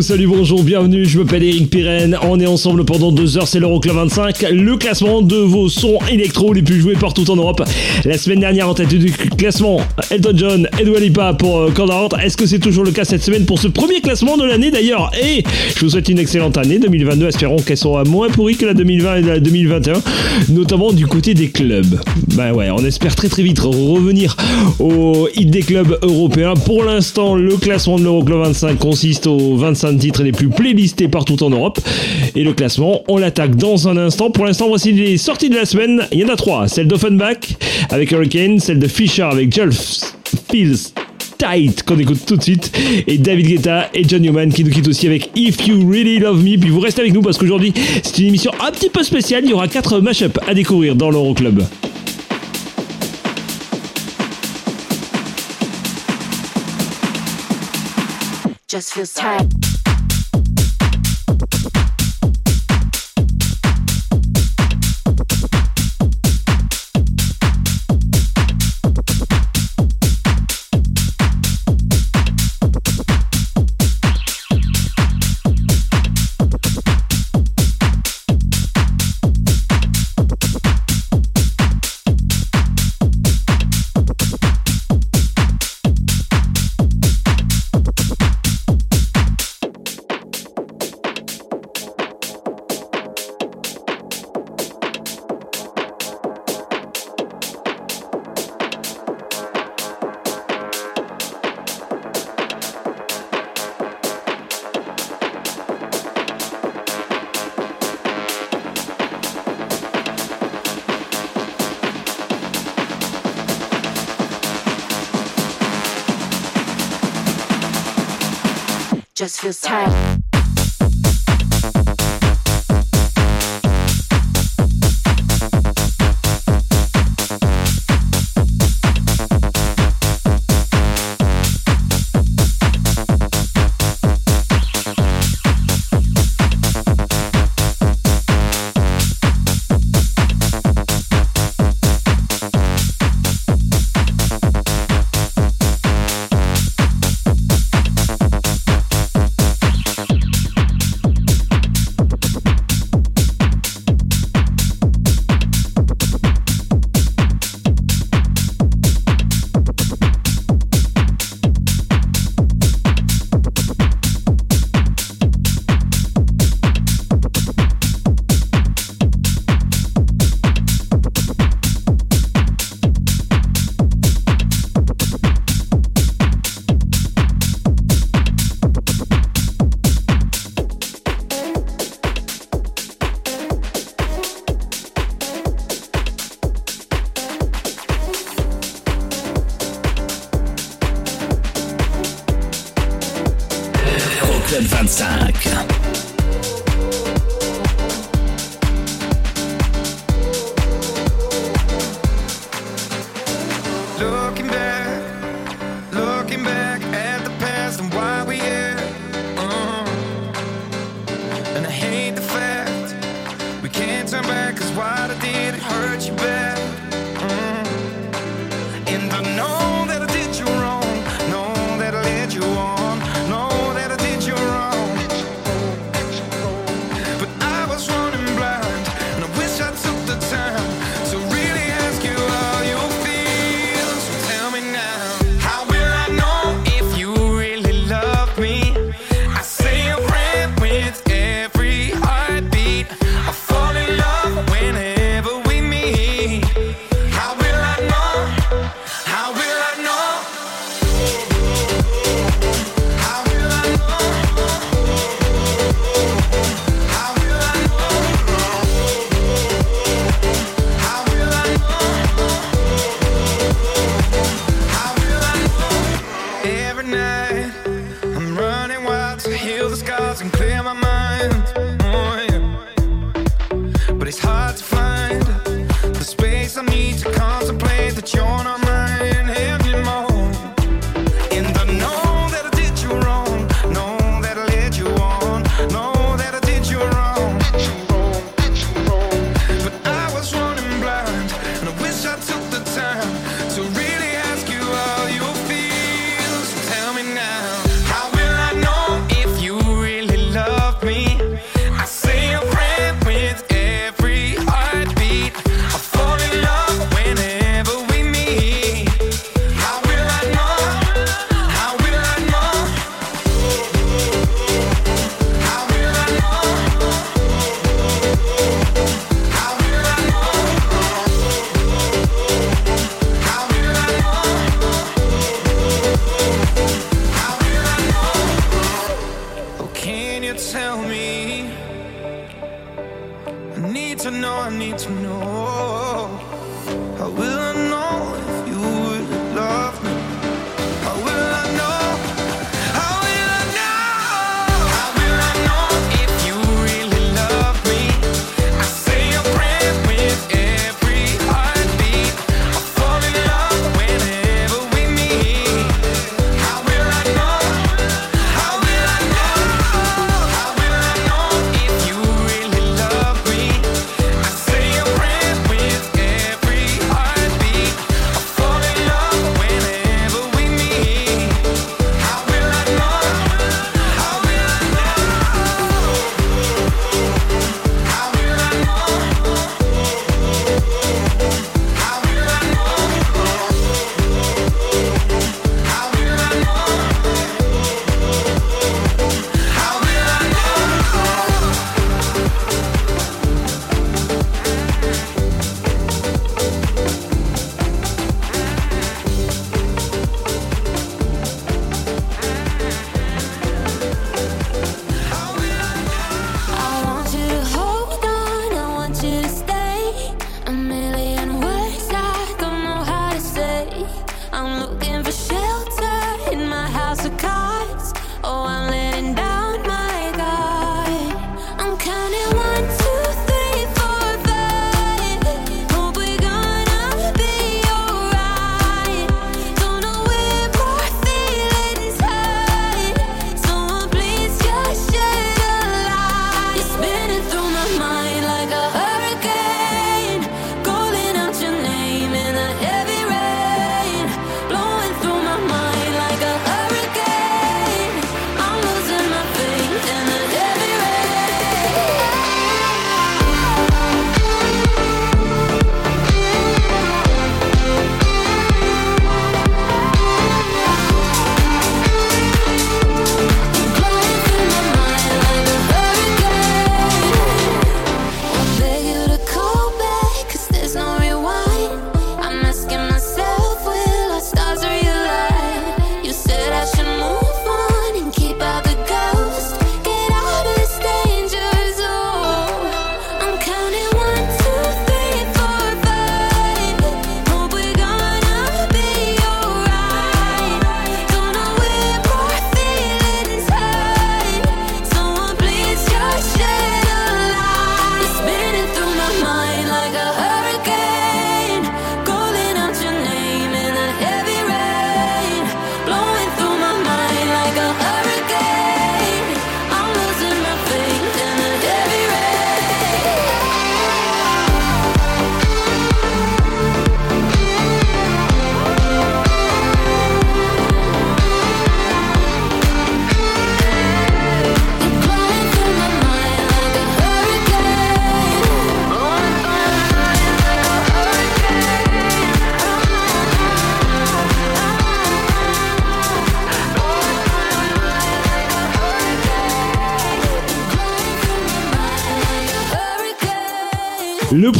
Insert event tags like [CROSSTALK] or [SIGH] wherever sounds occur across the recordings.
Salut, bonjour, bienvenue, je m'appelle Eric Pirenne, on est ensemble pendant deux heures, c'est l'Euroclub 25, le classement de vos sons électro les plus joués partout en Europe. La semaine dernière en tête du classement, Elton John et Dua Lipa pour euh, Out. Est-ce que c'est toujours le cas cette semaine pour ce premier classement de l'année d'ailleurs? Et je vous souhaite une excellente année 2022, espérons qu'elle soit moins pourrie que la 2020 et la 2021, notamment du côté des clubs. Bah ouais, on espère très très vite revenir au hit des clubs européens. Pour l'instant, le classement de l'Euroclub 25 consiste aux 25 titres les plus playlistés partout en Europe. Et le classement, on l'attaque dans un instant. Pour l'instant, voici les sorties de la semaine. Il y en a trois. Celle d'Offenbach avec Hurricane, celle de Fisher avec Jolf Feels Tight qu'on écoute tout de suite et David Guetta et John Newman qui nous quittent aussi avec If You Really Love Me puis vous restez avec nous parce qu'aujourd'hui c'est une émission un petit peu spéciale il y aura quatre mashups à découvrir dans l'Euroclub. Just feels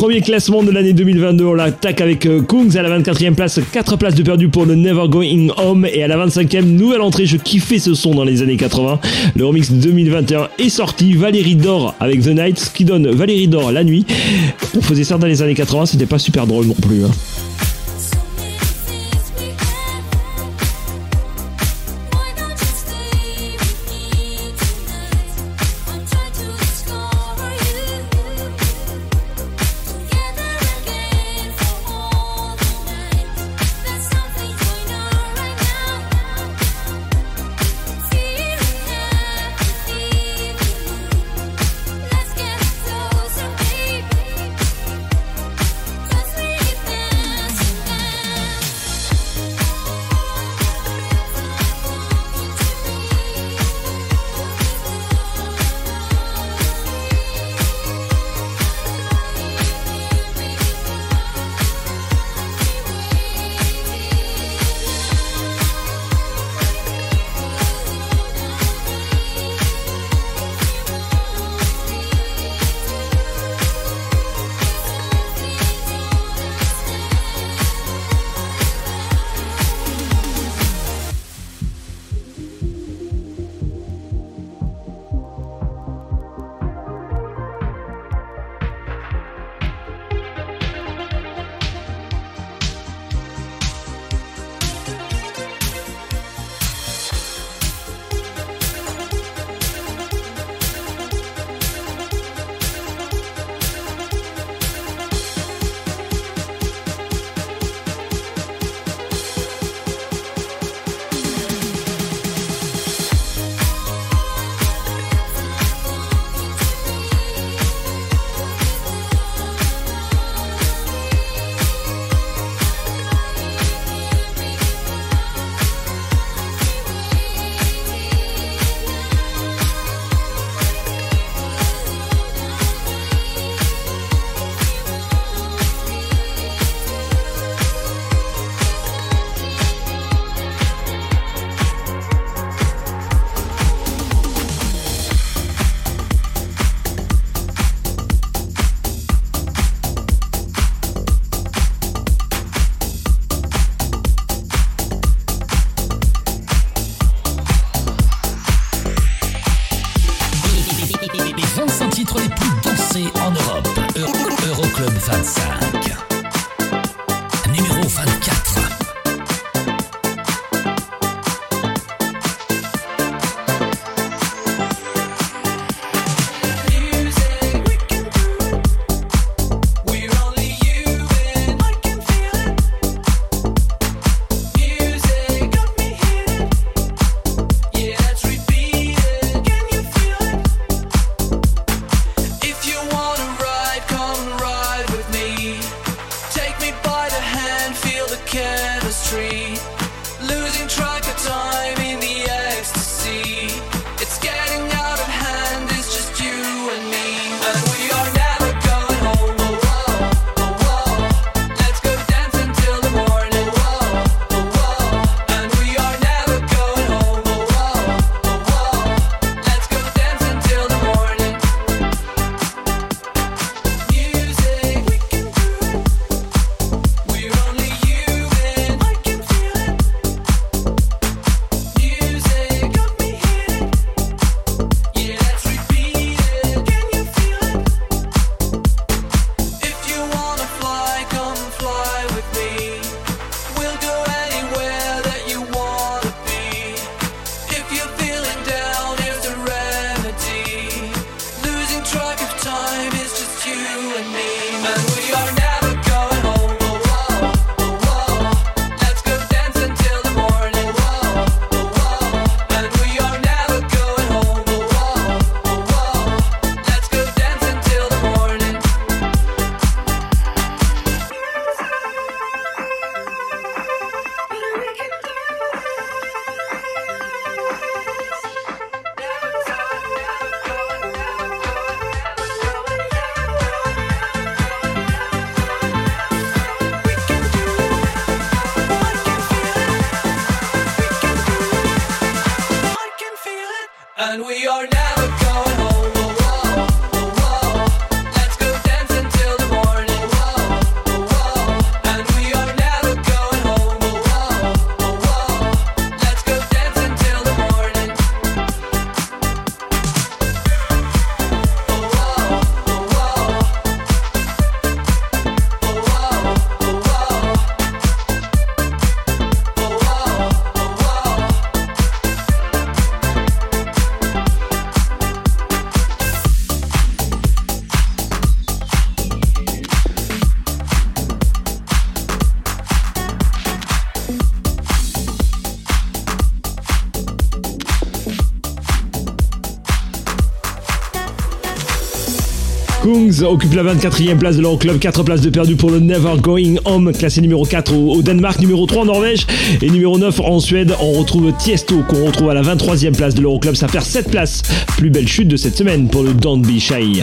premier classement de l'année 2022. On l'attaque avec euh, Kungs à la 24e place, 4 places de perdu pour le Never Going Home et à la 25e, nouvelle entrée. Je kiffais ce son dans les années 80. Le remix 2021 est sorti. Valérie Dor avec The Night, ce qui donne Valérie Dor la nuit. On faisait ça dans les années 80, c'était pas super drôle non plus. Hein. Occupe la 24e place de l'Euroclub, 4 places de perdu pour le Never Going Home, classé numéro 4 au, au Danemark, numéro 3 en Norvège et numéro 9 en Suède. On retrouve Tiesto qu'on retrouve à la 23e place de l'Euroclub, ça perd 7 places. Plus belle chute de cette semaine pour le Don't Be Shy.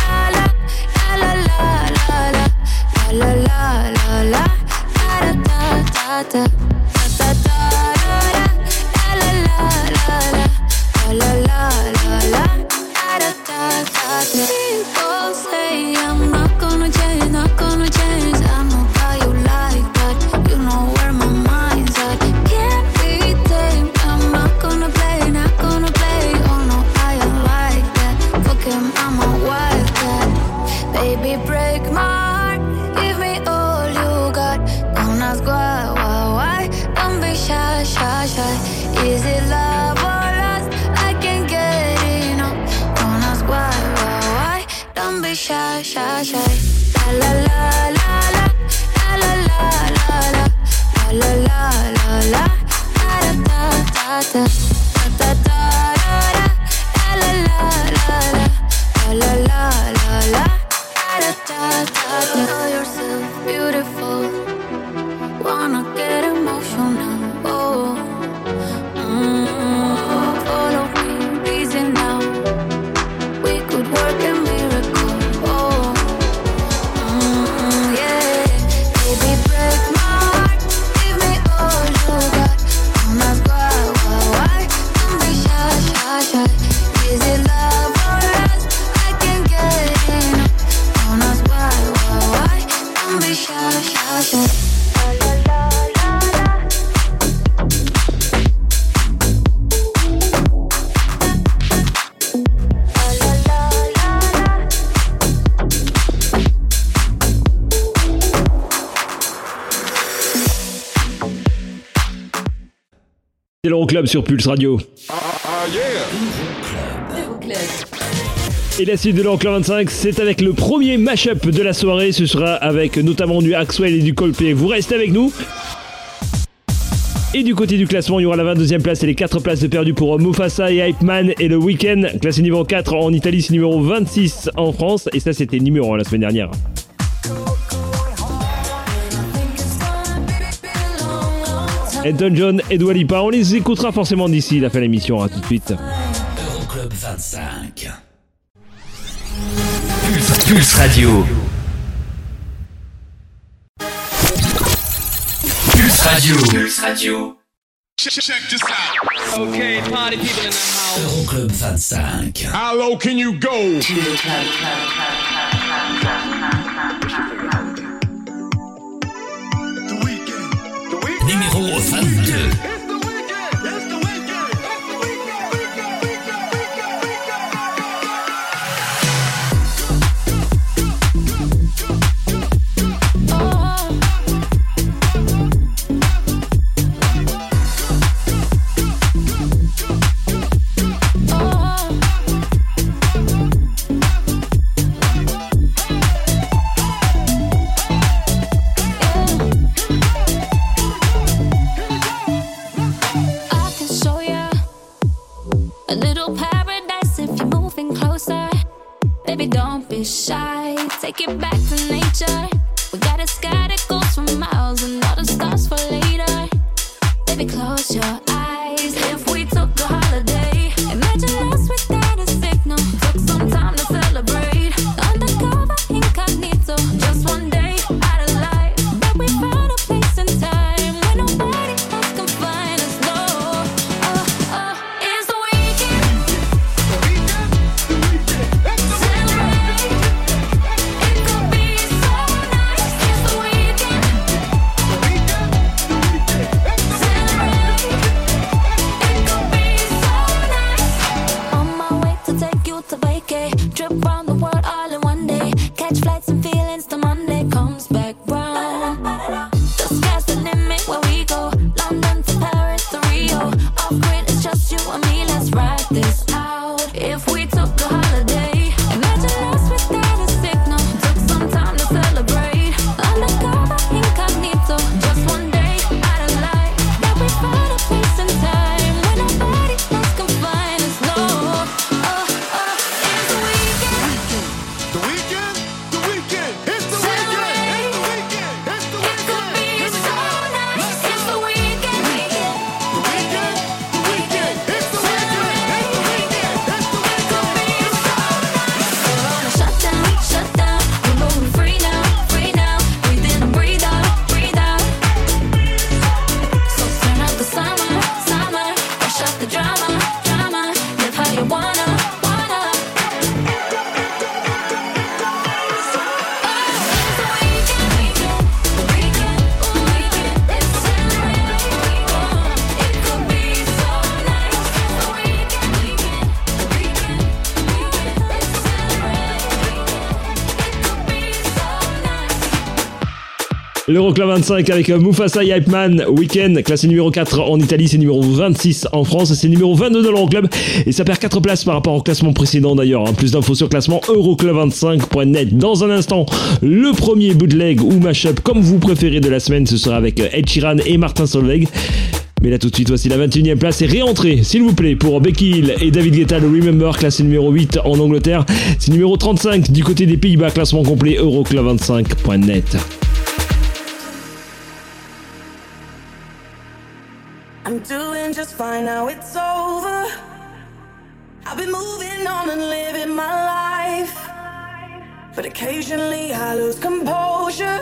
La la la la da da da. Da da da da da. La la la la la. La la la la la. Da da da da L'Euroclub sur Pulse Radio. Et la suite de l'Euroclub 25, c'est avec le premier mashup de la soirée. Ce sera avec notamment du Axwell et du Coldplay. Vous restez avec nous. Et du côté du classement, il y aura la 22e place et les 4 places de perdu pour Mufasa et Hype Man et le Weekend. Classé numéro 4 en Italie, c'est numéro 26 en France. Et ça, c'était numéro 1 la semaine dernière. Elton John et Dua Lipa, on les écoutera forcément d'ici la fin de l'émission. À tout de suite. Euroclub 25. Pulse, Pulse Radio. Pulse Radio. Pulse Radio. Okay, party people in the house. Euroclub 25. How low can you go? 你和我三比 Take it back L'Euroclub 25 avec euh, Mufasa Hypeman Weekend, classé numéro 4 en Italie, c'est numéro 26 en France, c'est numéro 22 de l'Euroclub et ça perd 4 places par rapport au classement précédent d'ailleurs. Hein. Plus d'infos sur classement euroclub25.net. Dans un instant, le premier bootleg ou mashup comme vous préférez de la semaine, ce sera avec euh, Ed Sheeran et Martin Solveig. Mais là tout de suite, voici la 21e place et réentrée, s'il vous plaît, pour Becky Hill et David Guetta, le Remember, classé numéro 8 en Angleterre. C'est numéro 35 du côté des Pays-Bas, classement complet euroclub25.net. I'm doing just fine now, it's over. I've been moving on and living my life. But occasionally I lose composure.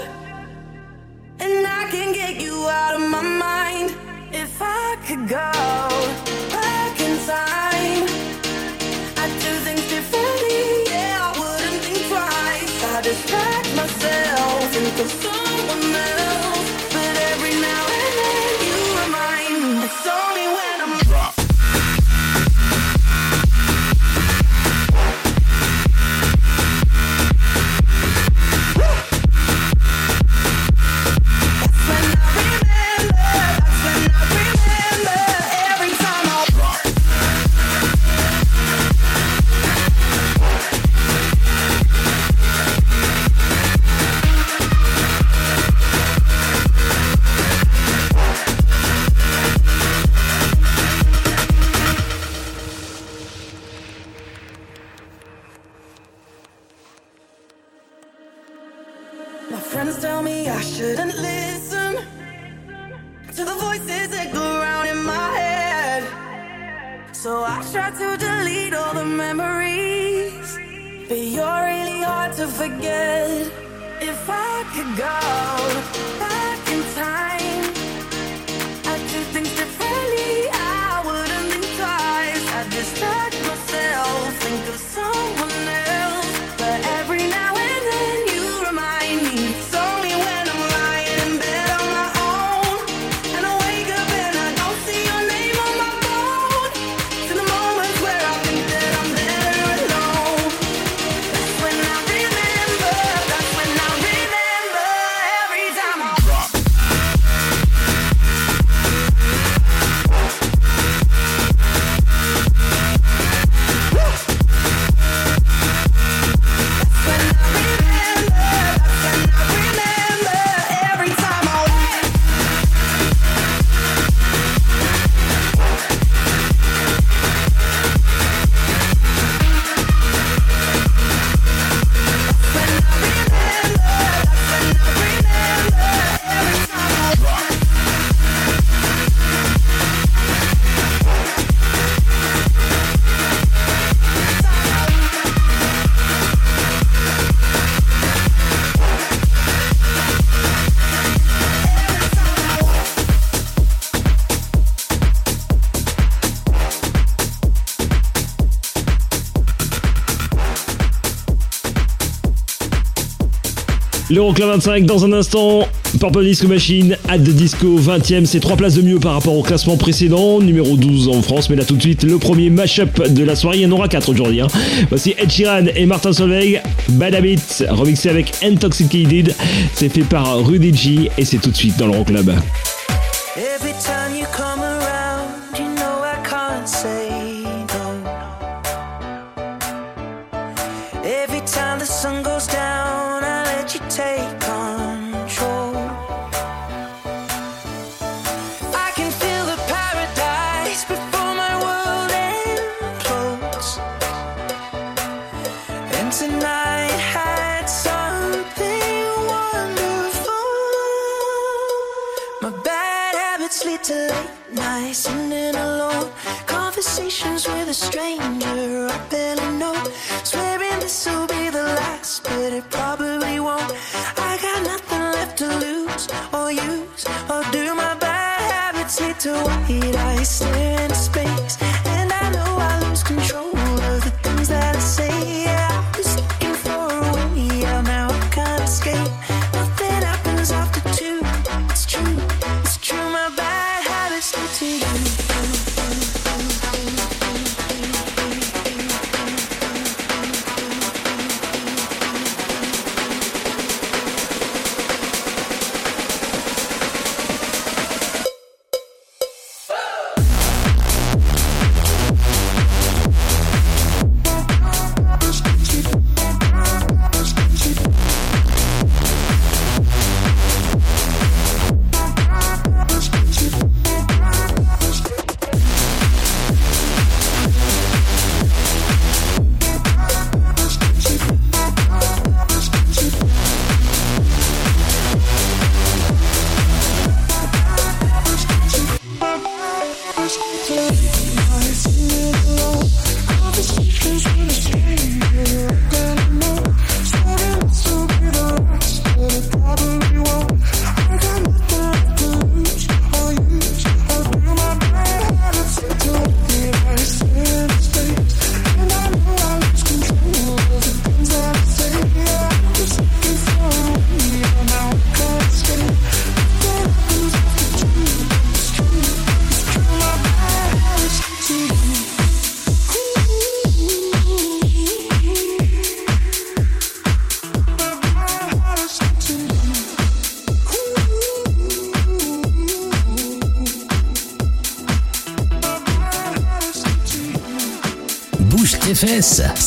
And I can get you out of my mind. If I could go back in time, I'd do things differently. Yeah, I wouldn't think twice. I distract myself and consume. to forget if I could go back in time. Le L'Euroclub 25 dans un instant. Purple Disco Machine, At the Disco 20ème, c'est 3 places de mieux par rapport au classement précédent, numéro 12 en France, mais là tout de suite le premier mash-up de la soirée, il y en aura 4 aujourd'hui. Hein. Voici Ed Sheeran et Martin Solveig, Bad Habits, remixé avec Intoxicated, c'est fait par Rudy G et c'est tout de suite dans l'Euroclub. Every time alone. Conversations with a stranger I barely know. Swearing this will be the last, but it probably won't. I got nothing left to lose or use or do. My bad habits lead to white eyes stare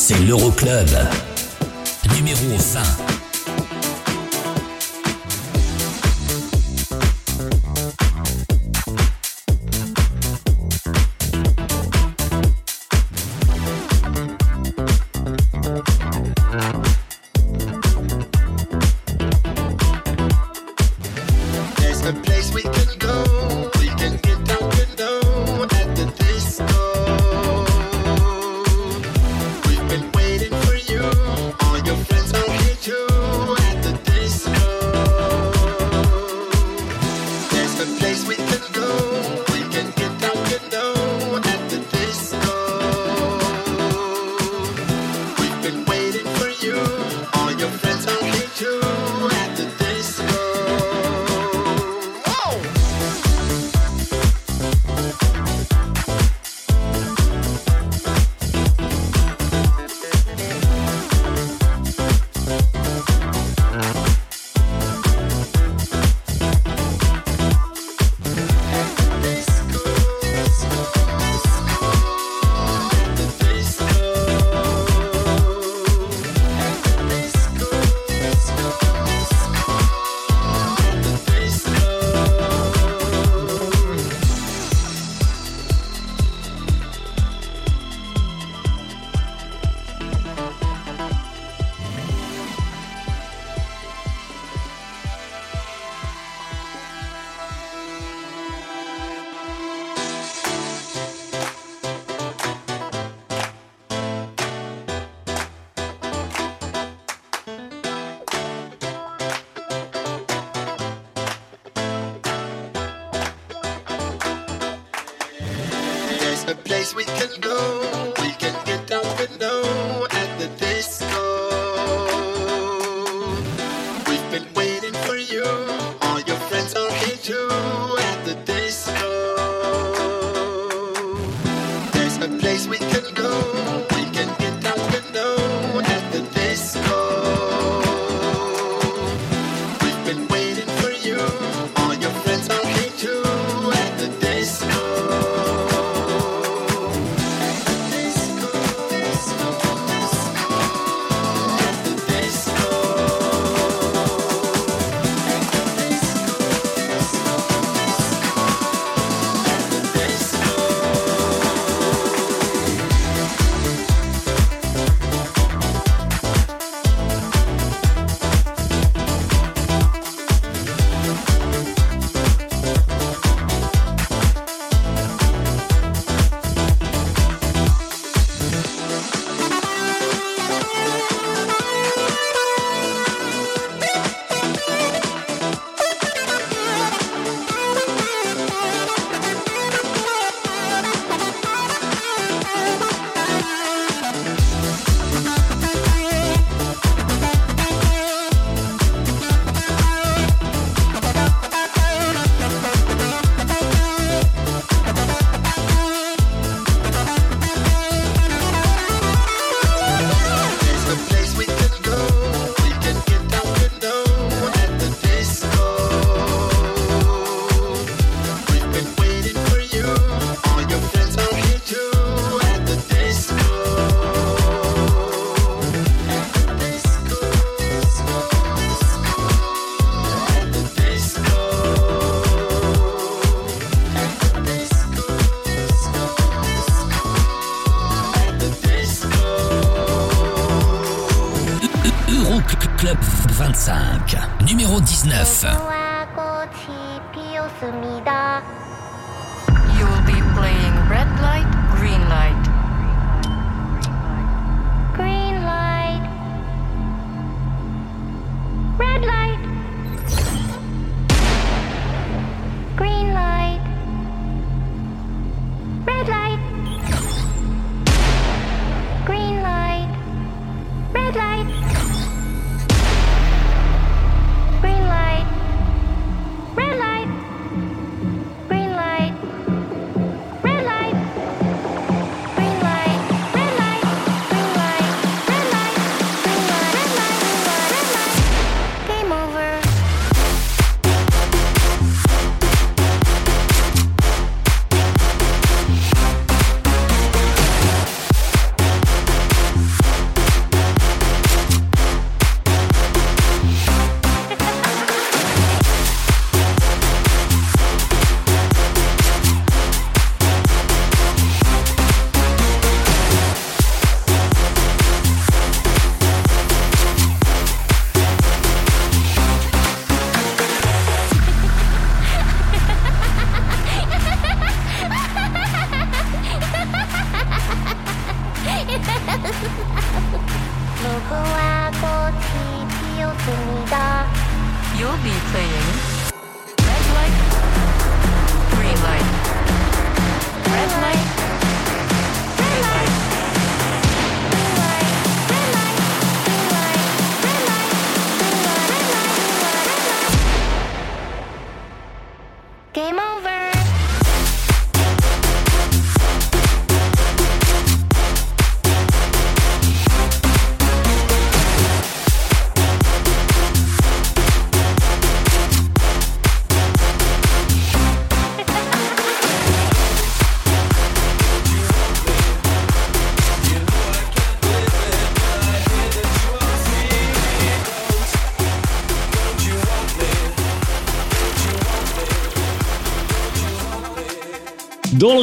c'est l'Euroclub. Place we can go.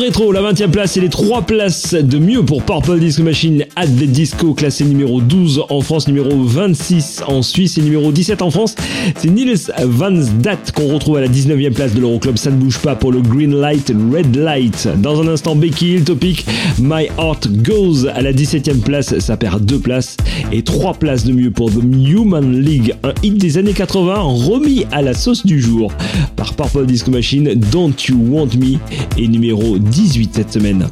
Rétro, la 20 e place et les 3 places de mieux pour Purple Disco Machine at the Disco, classé numéro 12 en France, numéro 26 en Suisse et numéro 17 en France. C'est Niels Van Dat qu'on retrouve à la 19e place de l'Euroclub. Ça ne bouge pas pour le Green Light, Red Light. Dans un instant, Becky Hill, Topic, My Heart Goes à la 17e place. Ça perd 2 places et 3 places de mieux pour The Human League, un hit des années 80 remis à la sauce du jour par Purple Disco Machine, Don't You Want Me et numéro 18 cette semaine.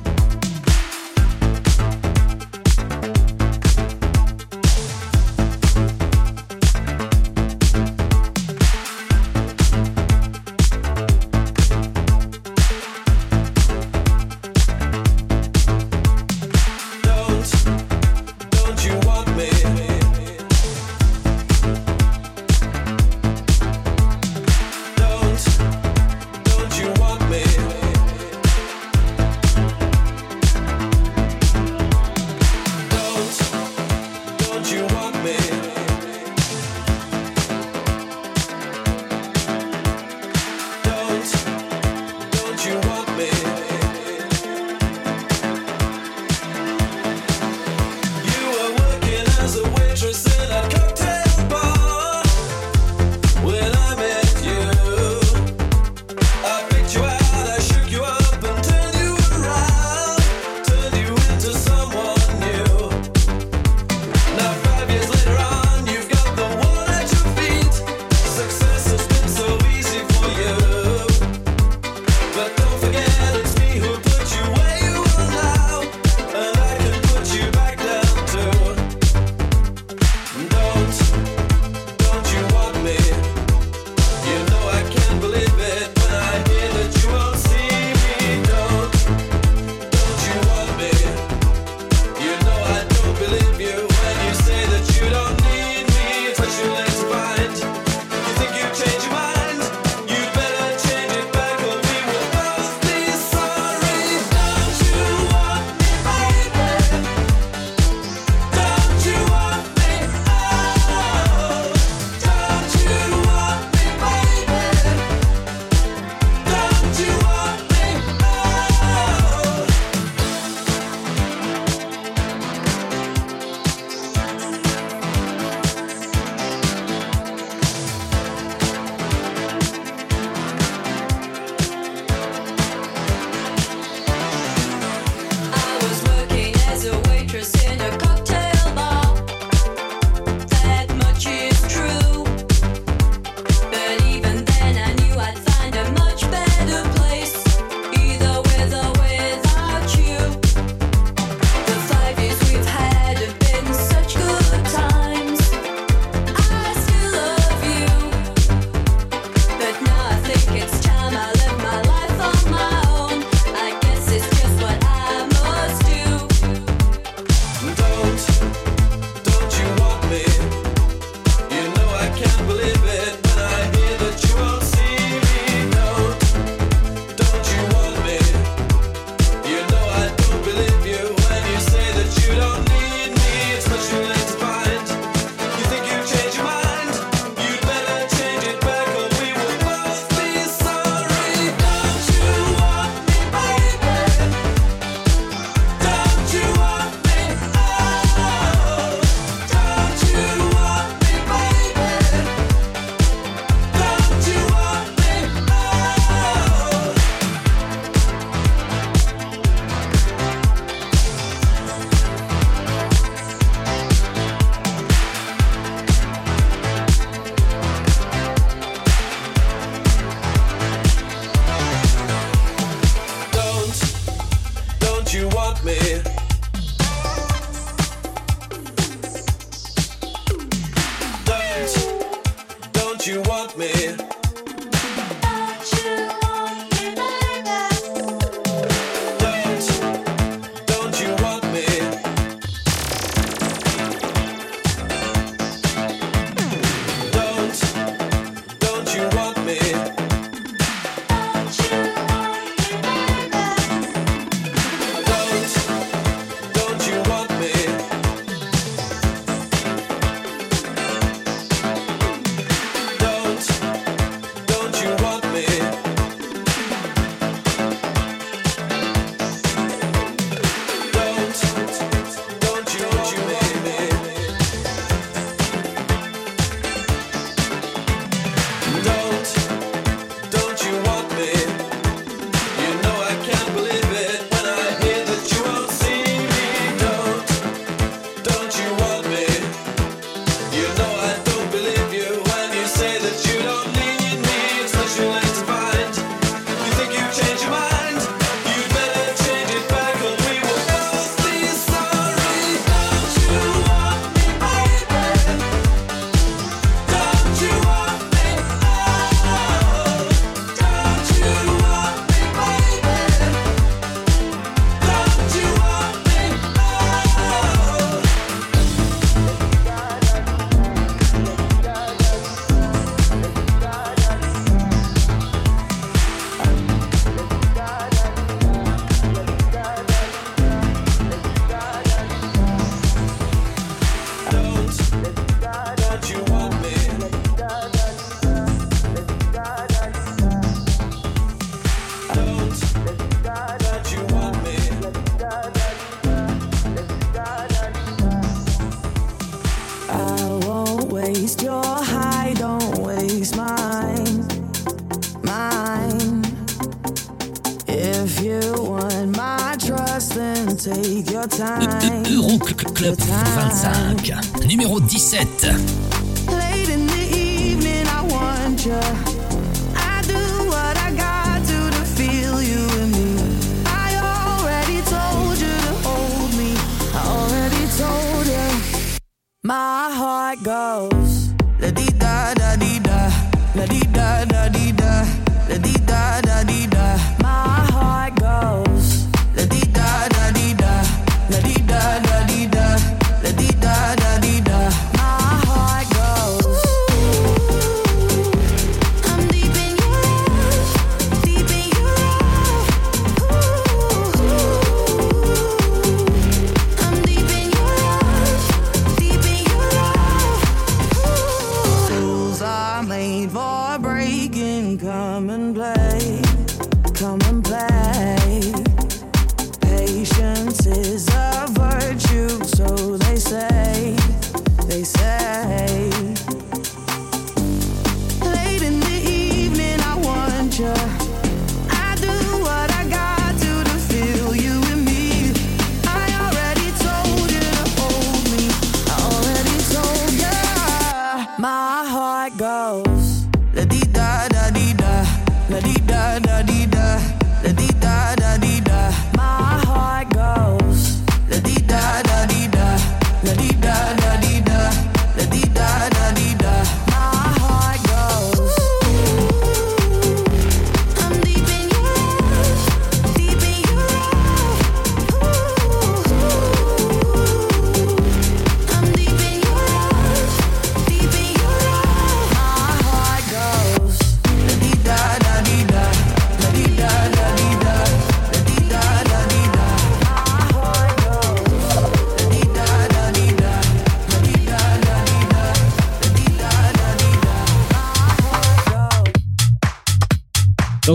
Euro Club 25, numéro 17.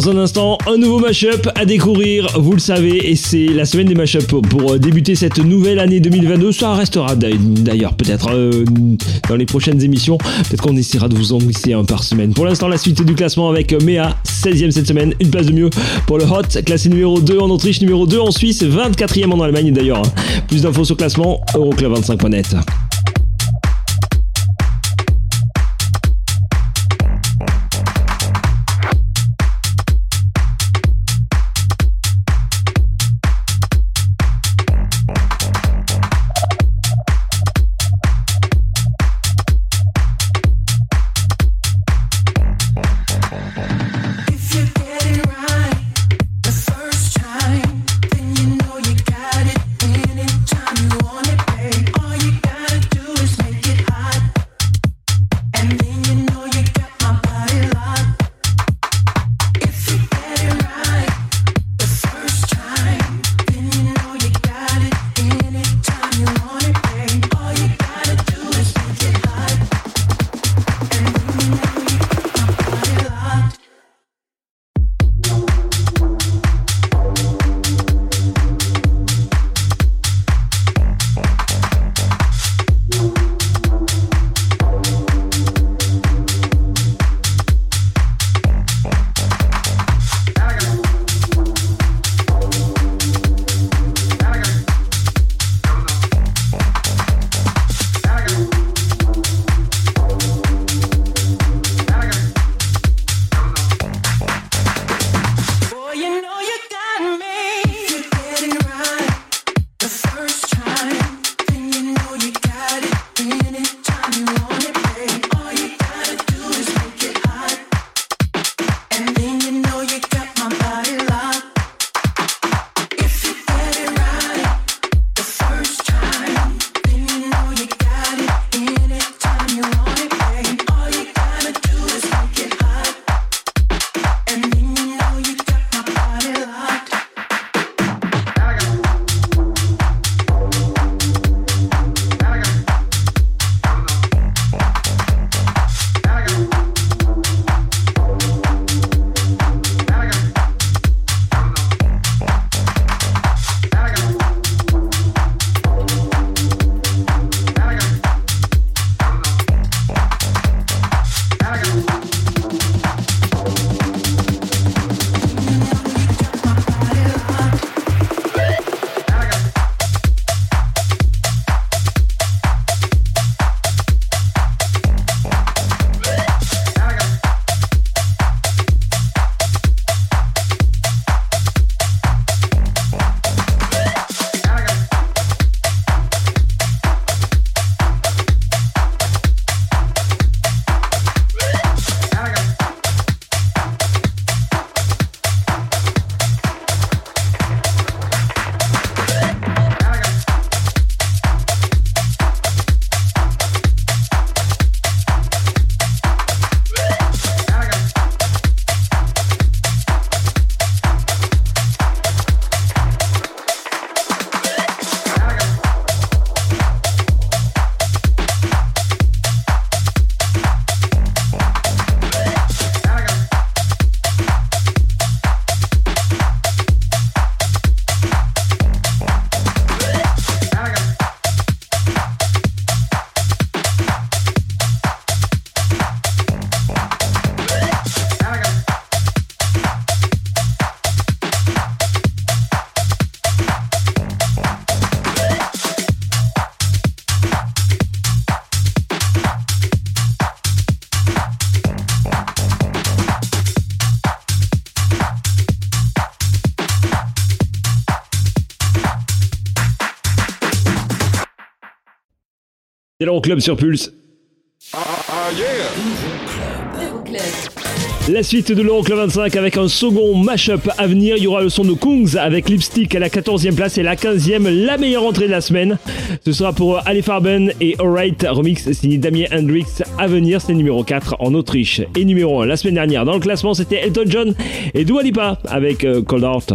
dans un instant, un nouveau mashup à découvrir, vous le savez, et c'est la semaine des mashups pour euh, débuter cette nouvelle année 2022. Ça restera d'ailleurs peut-être euh, dans les prochaines émissions. Peut-être qu'on essaiera de vous en un par semaine. Pour l'instant, la suite du classement avec Méa, 16e cette semaine, une place de mieux pour le Hot, classé numéro 2 en Autriche, numéro 2 en Suisse, 24e en Allemagne d'ailleurs. Plus d'infos sur classement, euroclub25.net. L'Euroclub sur Pulse. La suite de l'Euroclub 25 avec un second mashup à venir. Il y aura le son de Kungs avec Lipstick à la 14e place et la 15e, la meilleure entrée de la semaine. Ce sera pour Ali Farben et Alright Remix signé Damien Hendrix à venir. C'est numéro 4 en Autriche. Et numéro 1 la semaine dernière dans le classement, c'était Elton John et Dua Lipa avec euh, Cold Heart.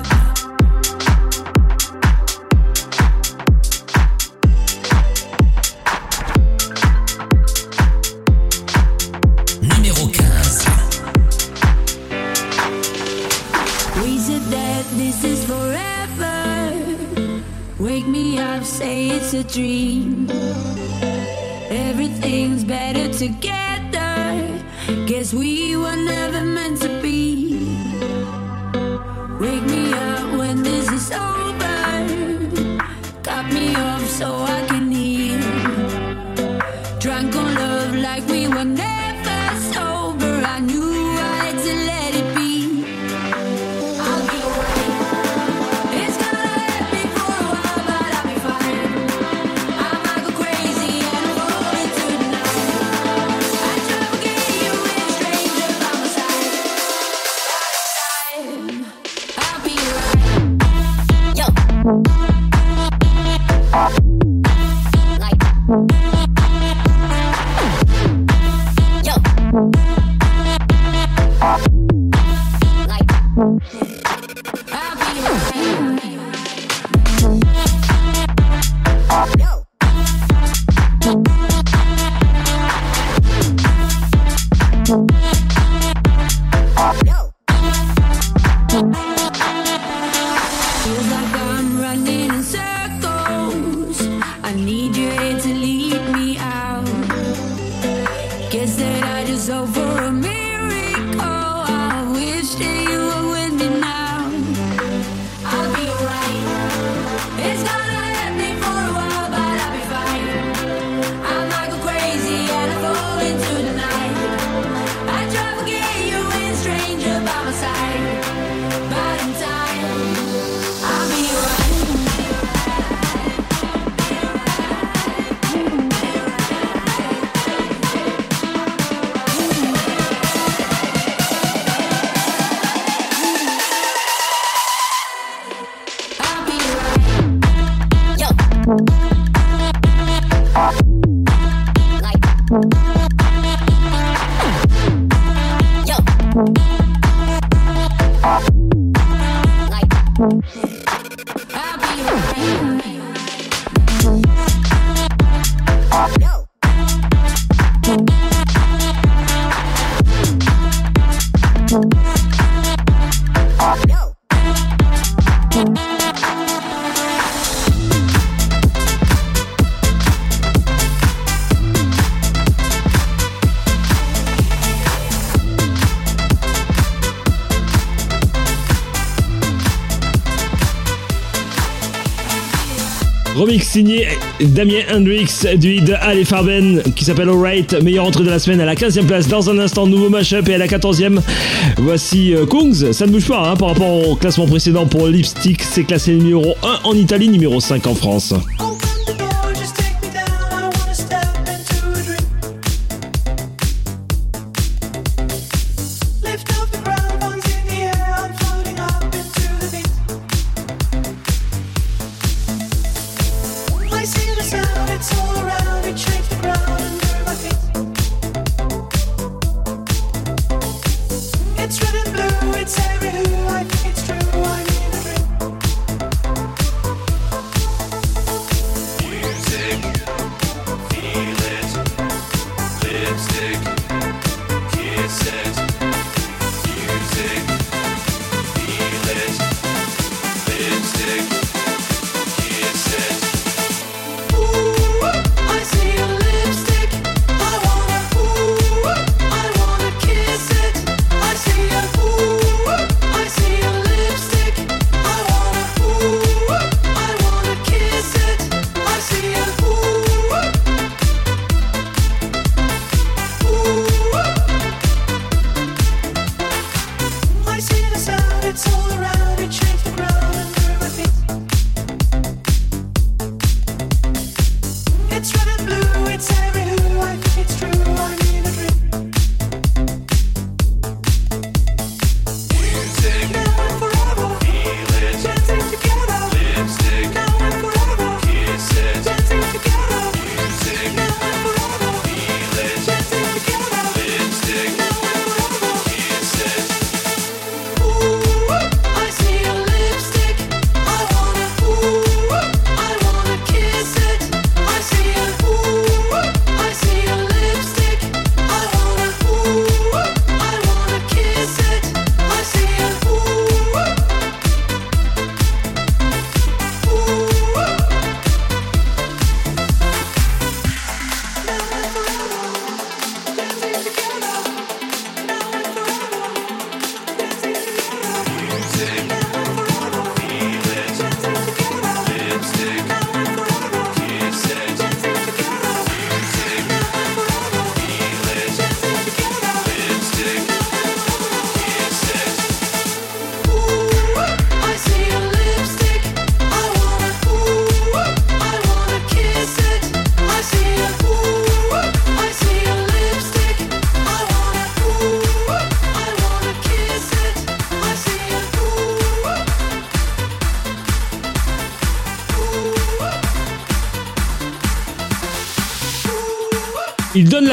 通。Signé Damien Hendrix du hit de Ali Farben qui s'appelle Alright, meilleure entrée de la semaine à la 15e place. Dans un instant, nouveau mashup et à la 14e, voici euh, Kungs. Ça ne bouge pas hein, par rapport au classement précédent pour Lipstick, c'est classé numéro 1 en Italie, numéro 5 en France.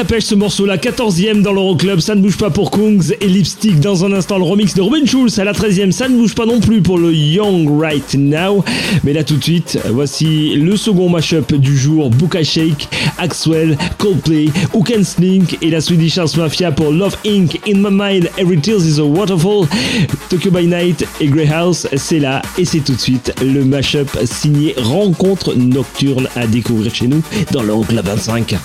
Il donne la pêche ce morceau, la 14e dans l'Euroclub, ça ne bouge pas pour Kungs et Lipstick dans un instant le remix de Robin Schulz à la 13e, ça ne bouge pas non plus pour le Young Right Now. Mais là tout de suite, voici le second mashup du jour, Buka Shake, Axwell, Coldplay, Who Can Slink et la Swedish House Mafia pour Love Inc. In My Mind, Every Tears is a Waterfall, Tokyo by Night et Grey House, c'est là et c'est tout de suite le mashup signé Rencontre Nocturne à découvrir chez nous dans l'Euroclub 25.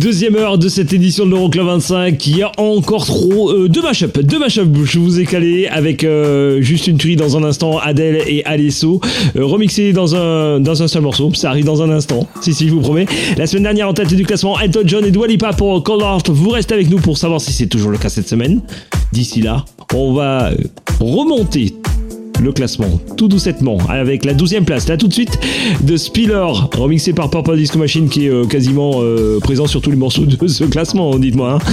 Deuxième heure de cette édition de l'Euroclub 25. Il y a encore trop. euh, deux mashups. Deux. Je vous ai calé avec euh, juste une tuerie dans un instant. Adèle et Alesso. Euh, remixé dans un, dans un seul morceau. Ça arrive dans un instant. Si, si, je vous promets. La semaine dernière, en tête du classement, Elton John et Dua Lipa pour Cold Heart. Vous restez avec nous pour savoir si c'est toujours le cas cette semaine. D'ici là, on va remonter le classement tout doucettement avec la 12e place. Là tout de suite de Spiller remixé par Purple Disco Machine qui est euh, quasiment euh, présent sur tous les morceaux de ce classement dites-moi hein.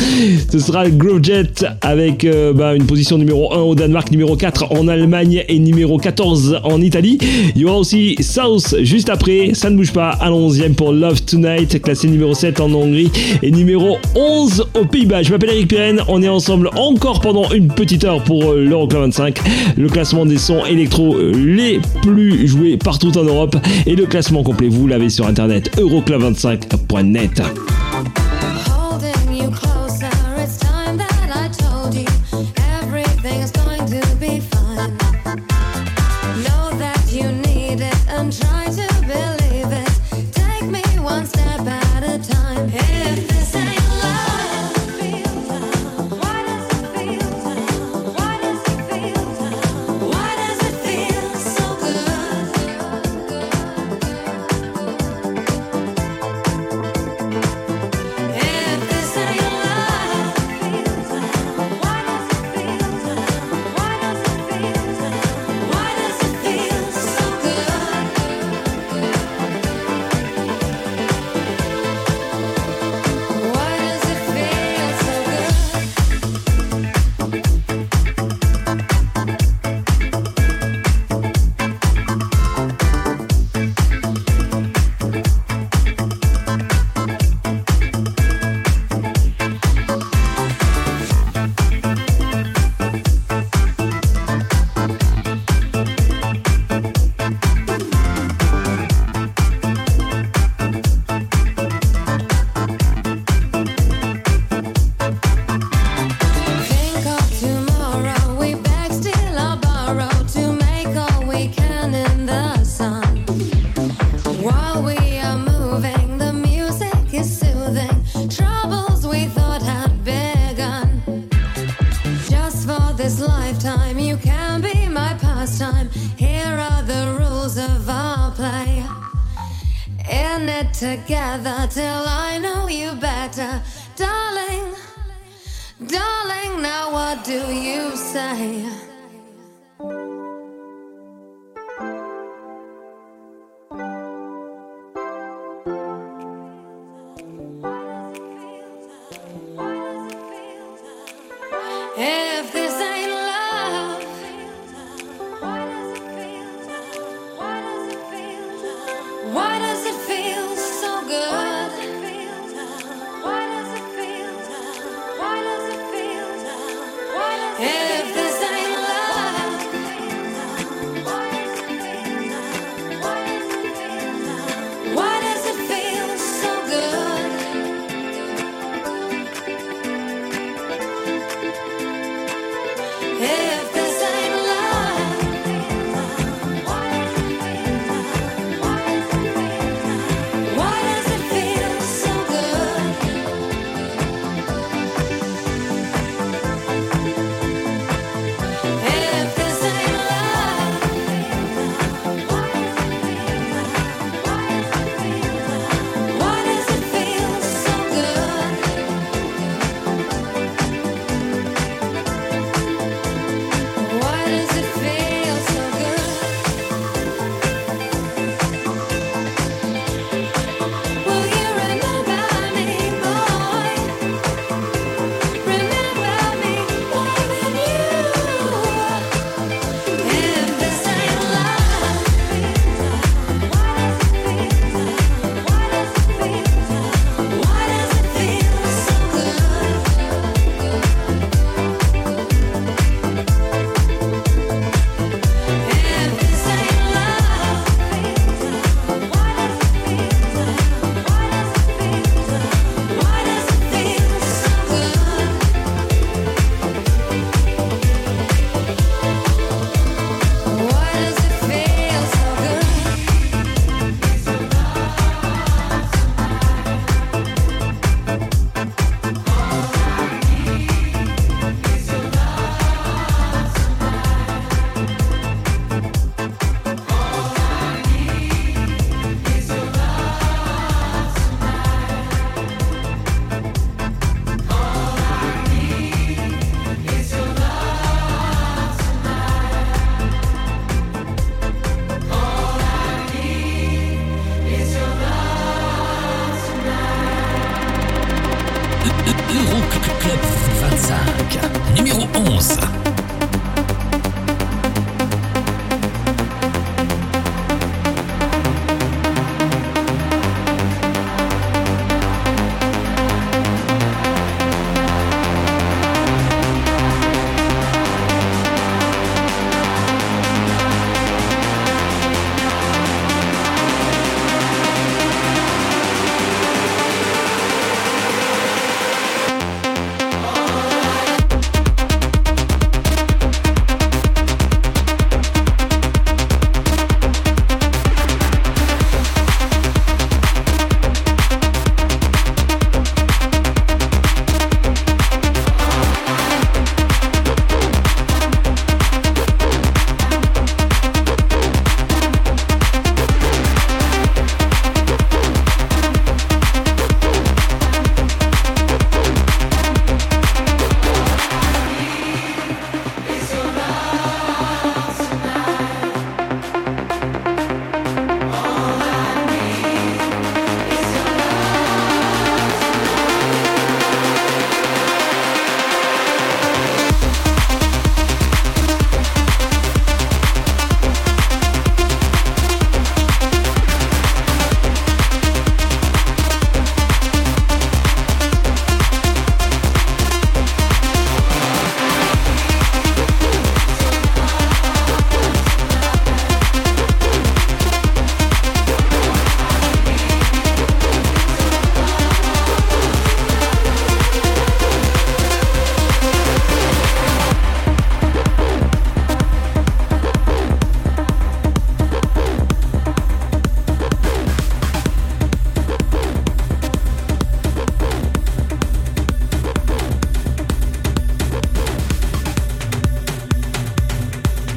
ce sera Groove Jet avec euh, bah, une position numéro 1 au Danemark numéro 4 en Allemagne et numéro 14 en Italie. Il y aura aussi South juste après ça ne bouge pas à l'11e pour Love Tonight classé numéro 7 en Hongrie et numéro 11 aux Pays-Bas. Je m'appelle Eric Pirenne on est ensemble encore pendant une petite heure pour l'Euroclub 25 le classement des sons électro euh, les plus joués partout en Europe. Et le classement complet vous l'avez sur internet euroclub25.net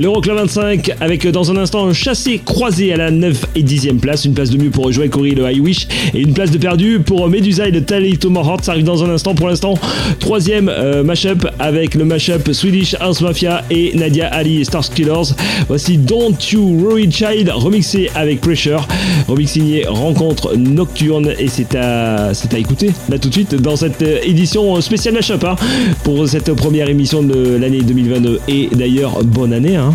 L'Euroclub 25 avec euh, dans un instant un chassé croisé à la 9 et 10e place, une place de mieux pour jouer Cory le I Wish et une place de perdu pour Medusa et le Talito Morhort. Ça arrive dans un instant. Pour l'instant, troisième euh, mashup avec le mashup Swedish House Mafia et Nadia Ali et. Voici Don't You Worry Child remixé avec Pressure, remix signé Rencontre Nocturne et c'est à écouter tout de suite dans cette euh, édition spéciale mashup hein, pour cette première émission de l'année 2022 et d'ailleurs bonne année hein.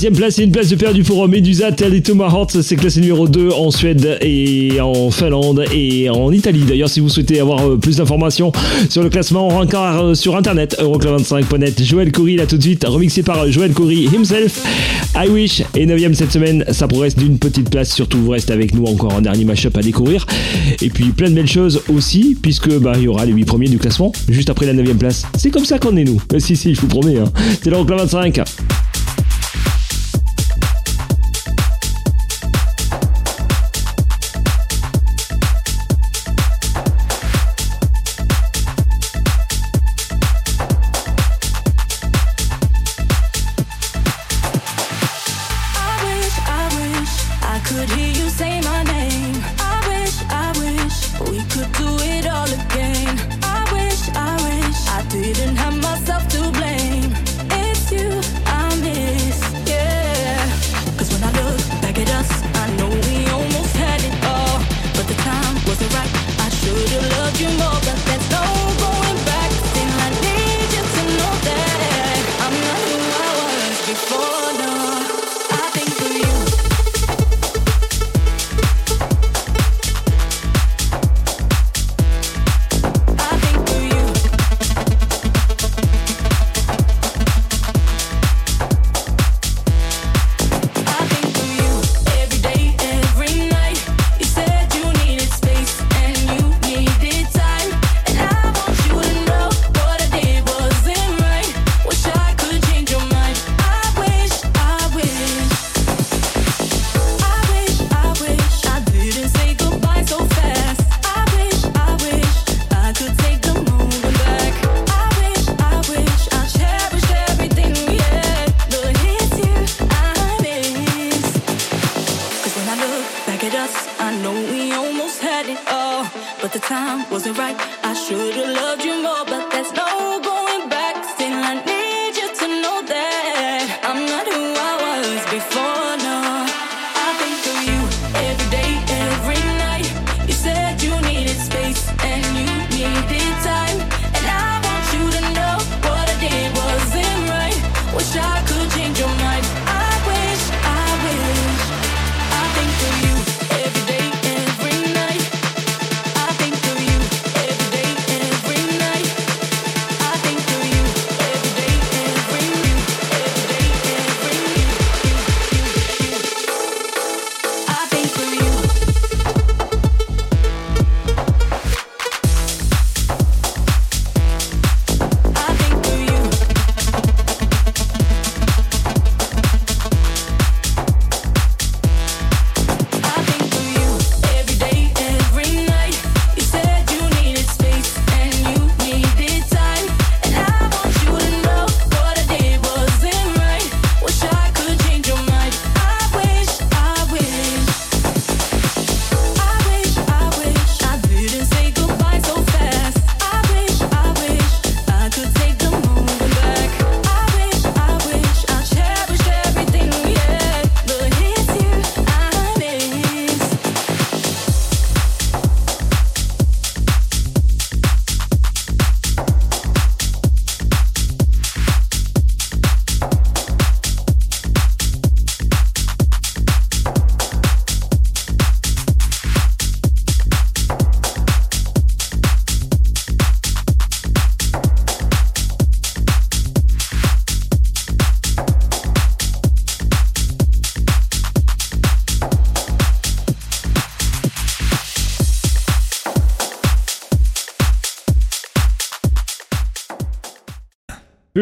dixième place et une place de perte du forum Medusa, Tel et c'est classé numéro 2 en Suède et en Finlande et en Italie. D'ailleurs, si vous souhaitez avoir euh, plus d'informations sur le classement, on rencard euh, sur internet, euroclub25.net. Joël Coury, là tout de suite, remixé par euh, Joël Coury himself. I Wish et 9ème cette semaine, ça progresse d'une petite place. Surtout, vous restez avec nous encore un dernier mashup à découvrir. Et puis plein de belles choses aussi, puisque bah, y aura les 8 premiers du classement juste après la 9ème place. C'est comme ça qu'on est nous. Mais si si, je vous promets. Hein. C'est l'Euroclub 25.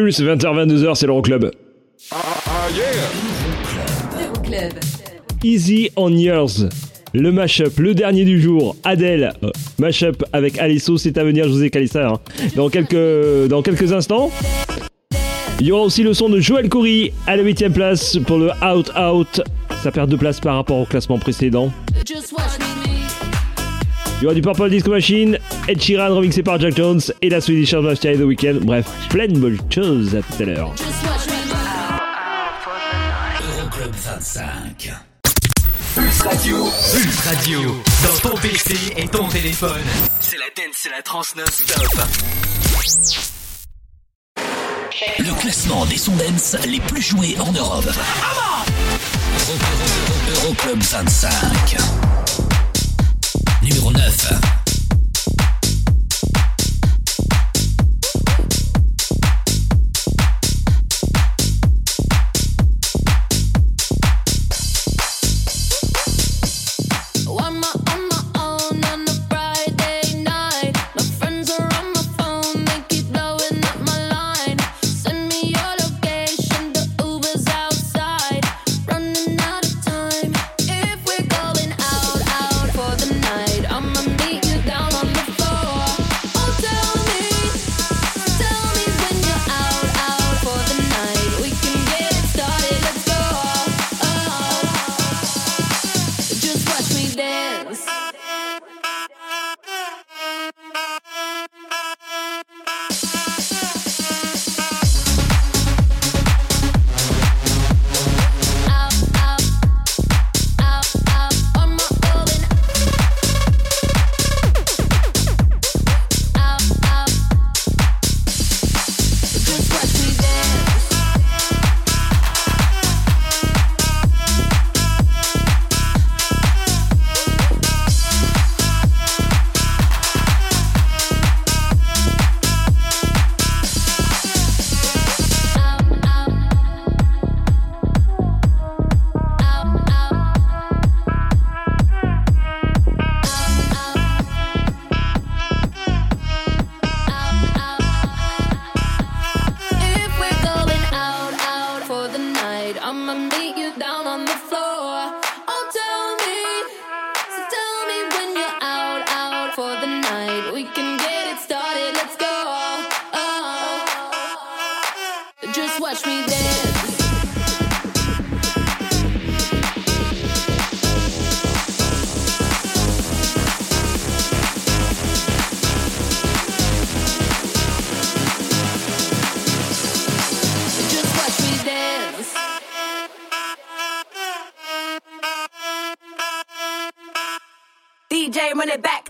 Pulse 20h22h, c'est l'Euroclub. Euroclub. Easy on Yours. Le mashup, le dernier du jour, Adèle, euh, mashup avec Alisso, c'est à venir, je vous ai calé ça hein. dans, quelques, dans quelques instants. Il y aura aussi le son de Joël Coury à la 8ème place pour le Out Out. Ça perd deux places par rapport au classement précédent. Il y aura du Purple Disco Machine, Ed Sheeran remixé par Jack Jones et la Swedish House Mafia The Weeknd. Bref, plein de bonnes choses à tout à l'heure. Euroclub 25. Pulse Radio. Pulse Radio. Dans ton PC et ton téléphone. C'est la dance, c'est la trans non-stop. Le classement des sons dance les plus joués en Europe. Euro- Euroclub 25. Numéro 9. DJ, run it back.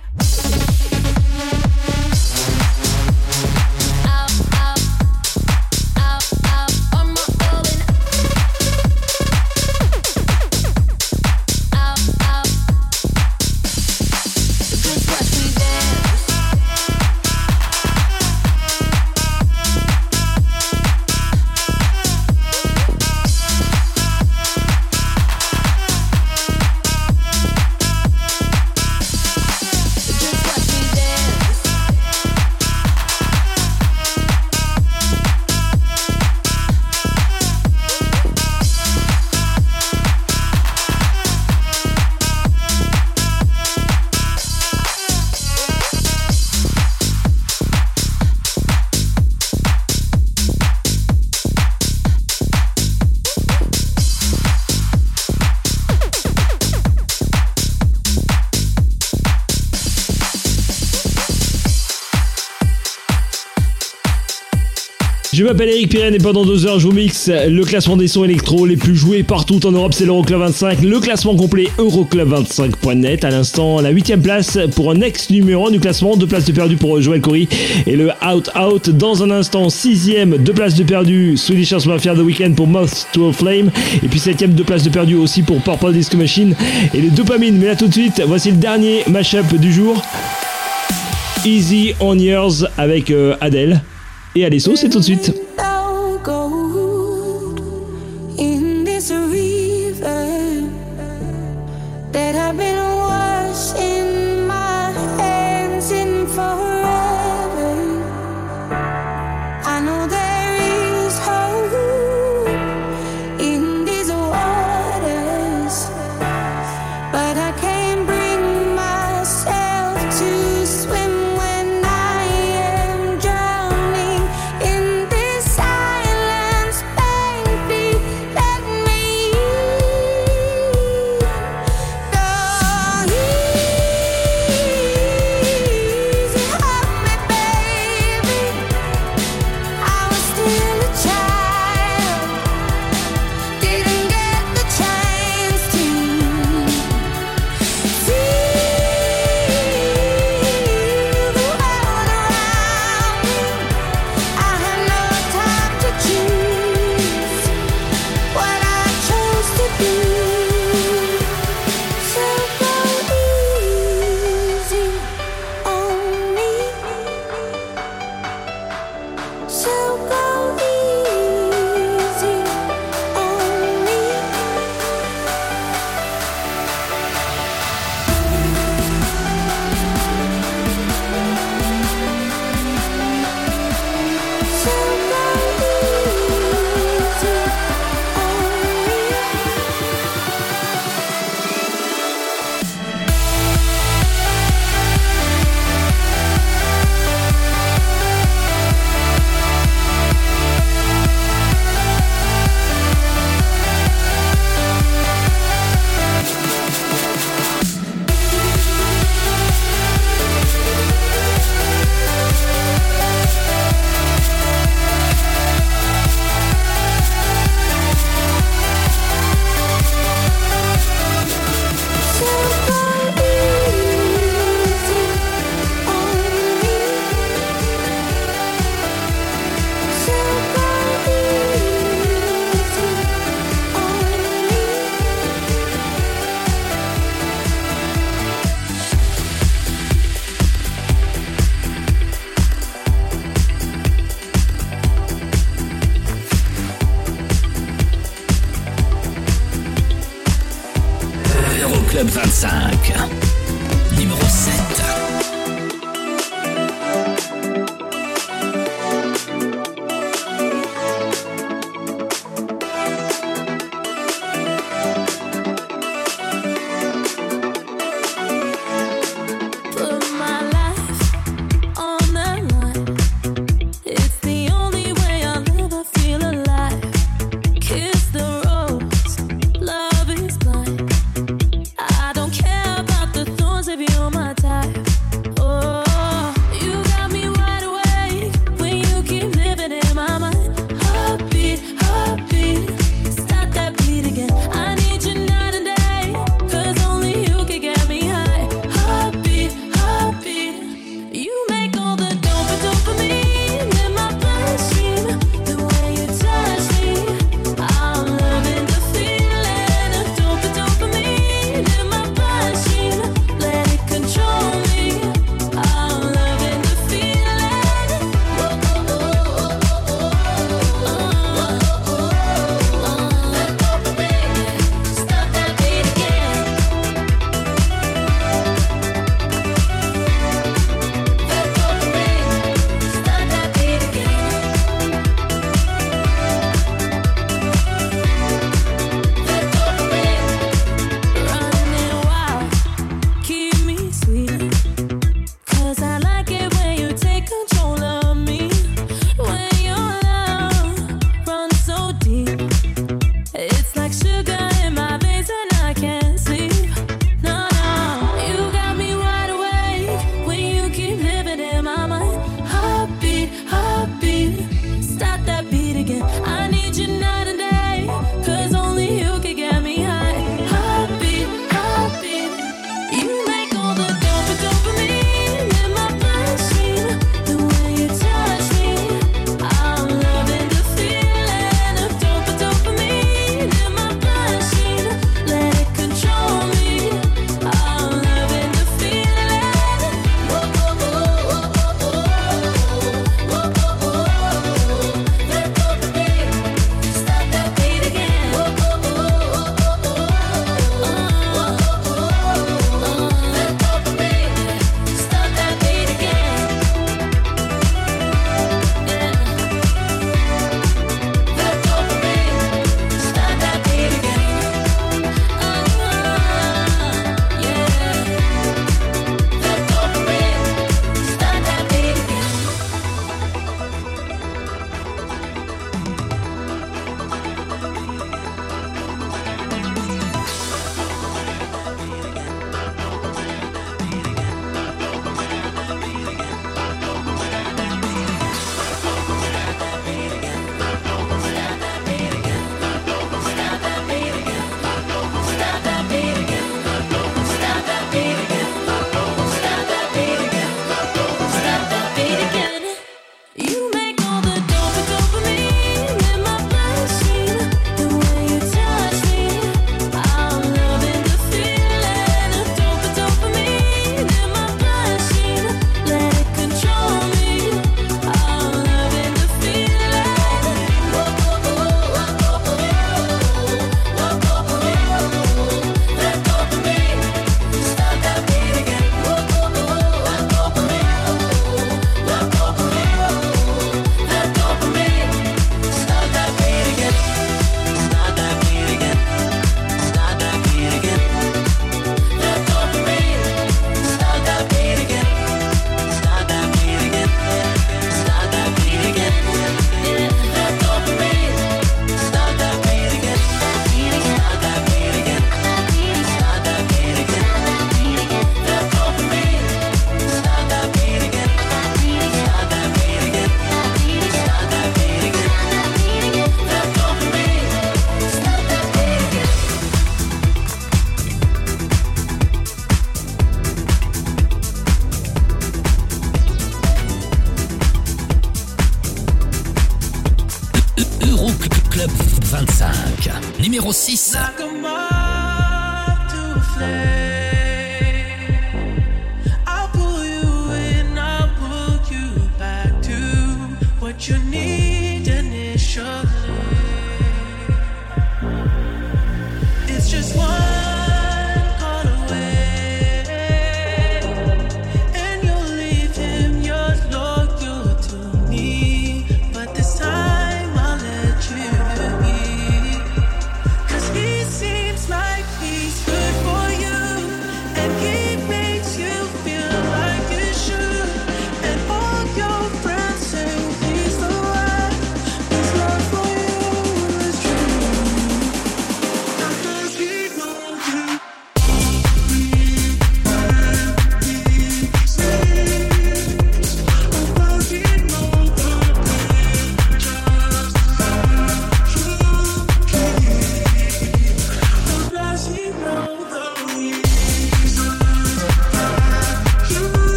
Je m'appelle Eric Pirenne et pendant deux heures je vous mixe le classement des sons électro les plus joués partout en Europe, c'est l'Euroclub 25, le classement complet Euroclub25.net. À l'instant, la huitième place pour un ex numéro 1 du classement, deux places de perdu pour Joël Corey et le Out Out. Dans un instant, sixième, deux places de perdu, Swedish House Mafia The Weekend pour Moth to a Flame et puis septième, deux places de perdu aussi pour Purple Disco Machine et les dopamines. Mais là tout de suite, voici le dernier mashup du jour. Easy on Yours avec euh, Adèle et Alesso, c'est tout de suite.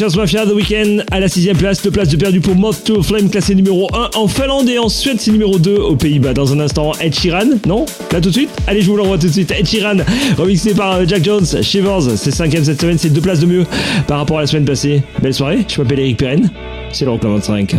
les Mafia The Weekend à la 6ème place, deux places de perdu pour Moth to Flame classé numéro 1 en Finlande et en Suède c'est numéro 2 aux Pays-Bas. Dans un instant, Ed Sheeran, non? Là tout de suite? Allez, je vous l'envoie tout de suite. Ed Sheeran, remixé par euh, Jack Jones, Shivers, c'est 5ème cette semaine, c'est deux places de mieux par rapport à la semaine passée. Belle soirée, je m'appelle Eric Perren, c'est l'Euroclub 25.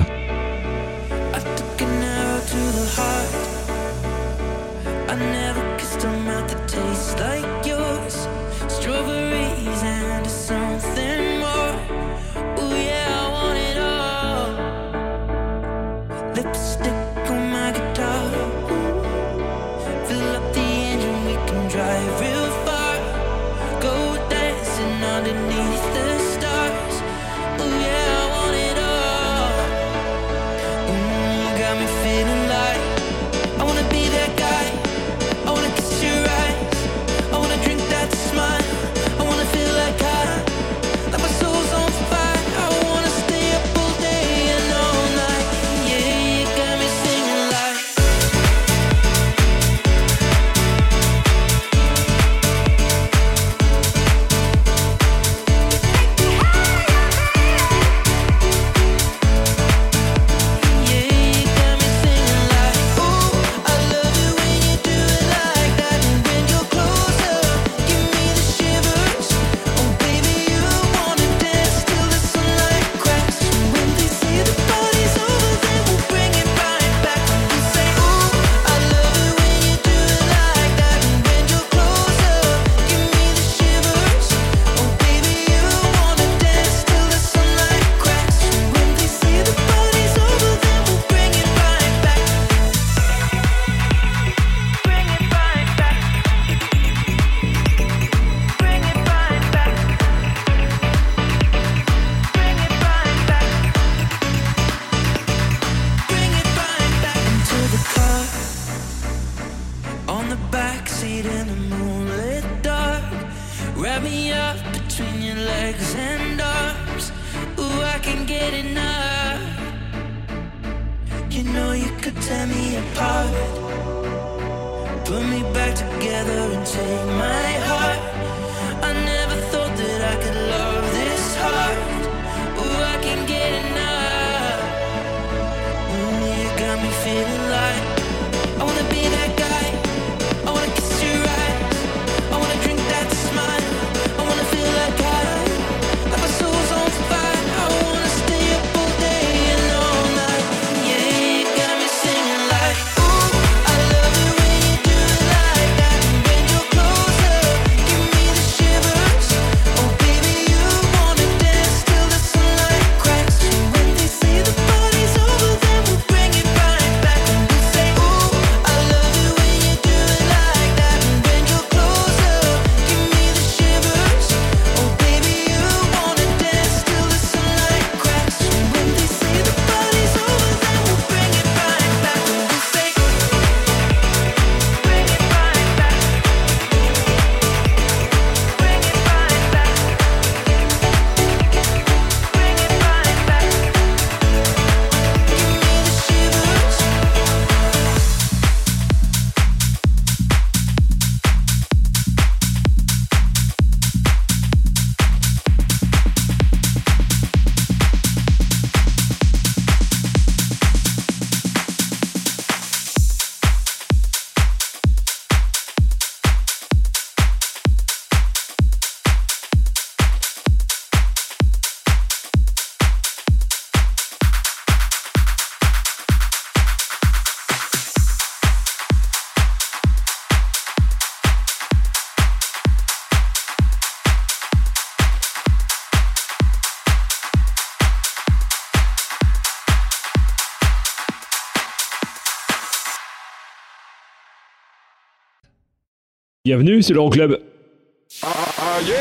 bienvenue, c'est l'Euroclub. Ah, yeah.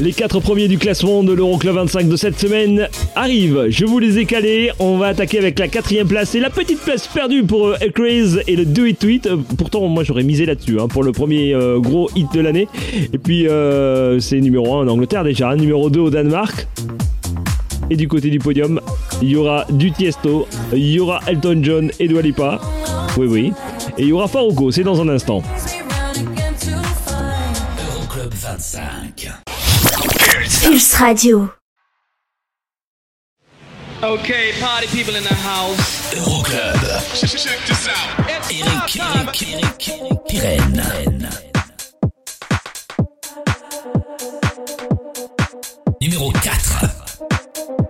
Les quatre premiers du classement de l'Euroclub 25 de cette semaine arrivent. Je vous les ai calés. On va attaquer avec la quatrième place et la petite place perdue pour euh, Craze et le Do It Tweet. Euh, pourtant, moi j'aurais misé là-dessus hein, pour le premier euh, gros hit de l'année. Et puis, euh, c'est numéro 1 en Angleterre déjà, hein. numéro 2 au Danemark. Et du côté du podium, il y aura du Tiesto, il y aura Elton John et Dua Lipa. Oui, oui. Et il y aura Farouko, c'est dans un instant. Euroclub 25. Pulse Radio. Okay, party people in the house. Euroclub. Check this out. Eric, Numéro 4. thank you.